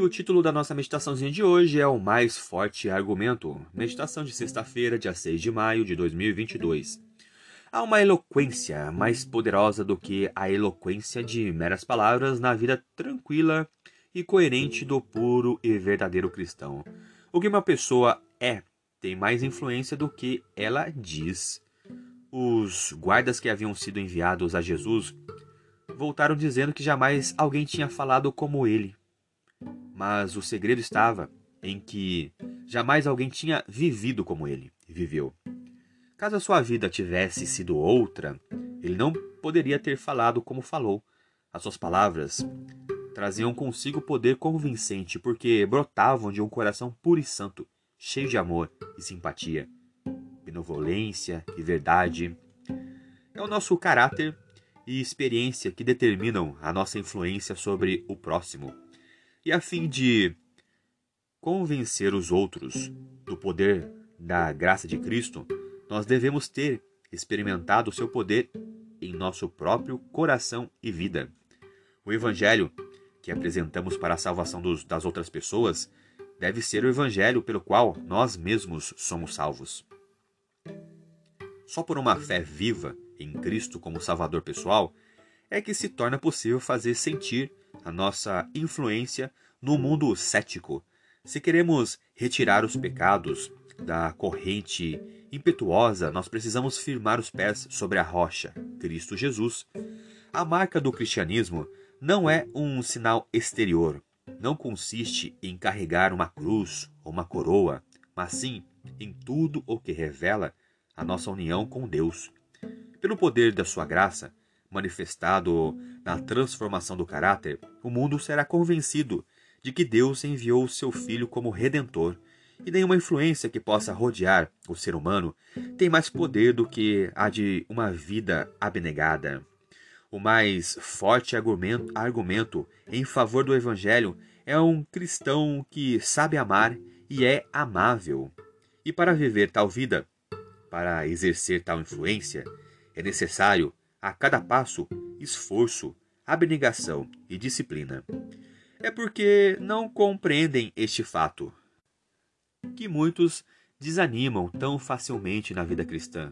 E o título da nossa meditaçãozinha de hoje é O Mais Forte Argumento. Meditação de sexta-feira, dia 6 de maio de 2022. Há uma eloquência mais poderosa do que a eloquência de meras palavras na vida tranquila e coerente do puro e verdadeiro cristão. O que uma pessoa é tem mais influência do que ela diz. Os guardas que haviam sido enviados a Jesus voltaram dizendo que jamais alguém tinha falado como ele. Mas o segredo estava em que jamais alguém tinha vivido como ele viveu. Caso a sua vida tivesse sido outra, ele não poderia ter falado como falou. As suas palavras traziam consigo poder convincente porque brotavam de um coração puro e santo, cheio de amor e simpatia, benevolência e verdade. É o nosso caráter e experiência que determinam a nossa influência sobre o próximo e a fim de convencer os outros do poder da graça de Cristo, nós devemos ter experimentado o seu poder em nosso próprio coração e vida. O Evangelho que apresentamos para a salvação dos, das outras pessoas deve ser o Evangelho pelo qual nós mesmos somos salvos. Só por uma fé viva em Cristo como Salvador pessoal é que se torna possível fazer sentir a nossa influência no mundo cético. Se queremos retirar os pecados da corrente impetuosa, nós precisamos firmar os pés sobre a rocha, Cristo Jesus. A marca do cristianismo não é um sinal exterior, não consiste em carregar uma cruz ou uma coroa, mas sim em tudo o que revela a nossa união com Deus. Pelo poder da sua graça, manifestado na transformação do caráter, o mundo será convencido de que Deus enviou o seu Filho como redentor, e nenhuma influência que possa rodear o ser humano tem mais poder do que a de uma vida abnegada. O mais forte argumento, argumento em favor do Evangelho é um cristão que sabe amar e é amável. E para viver tal vida, para exercer tal influência, é necessário, a cada passo, esforço, abnegação e disciplina. É porque não compreendem este fato que muitos desanimam tão facilmente na vida cristã.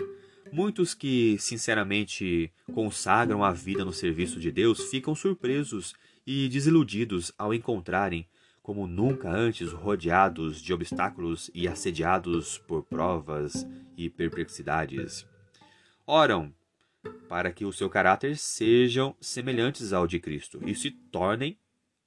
Muitos que sinceramente consagram a vida no serviço de Deus ficam surpresos e desiludidos ao encontrarem, como nunca antes, rodeados de obstáculos e assediados por provas e perplexidades. Oram para que o seu caráter sejam semelhantes ao de Cristo e se tornem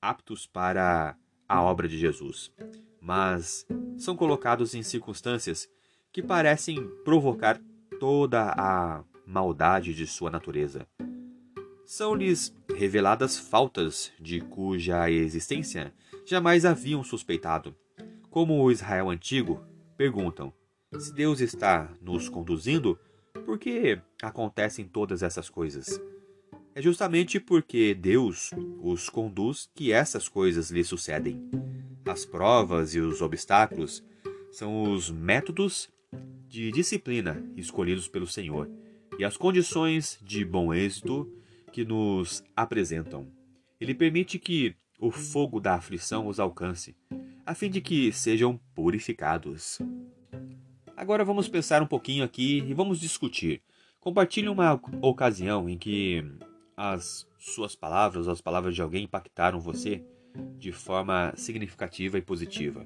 aptos para a obra de Jesus, mas são colocados em circunstâncias que parecem provocar toda a maldade de sua natureza. São-lhes reveladas faltas de cuja existência jamais haviam suspeitado. Como o Israel antigo, perguntam: se Deus está nos conduzindo, por que acontecem todas essas coisas? É justamente porque Deus os conduz que essas coisas lhe sucedem. As provas e os obstáculos são os métodos de disciplina escolhidos pelo Senhor e as condições de bom êxito que nos apresentam. Ele permite que o fogo da aflição os alcance, a fim de que sejam purificados. Agora vamos pensar um pouquinho aqui e vamos discutir. Compartilhe uma ocasião em que as suas palavras as palavras de alguém impactaram você de forma significativa e positiva?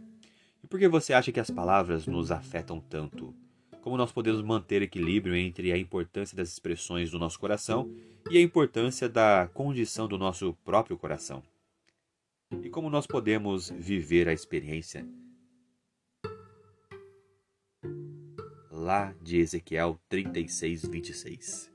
E por que você acha que as palavras nos afetam tanto? Como nós podemos manter equilíbrio entre a importância das expressões do nosso coração e a importância da condição do nosso próprio coração? E como nós podemos viver a experiência lá de Ezequiel 36, 26?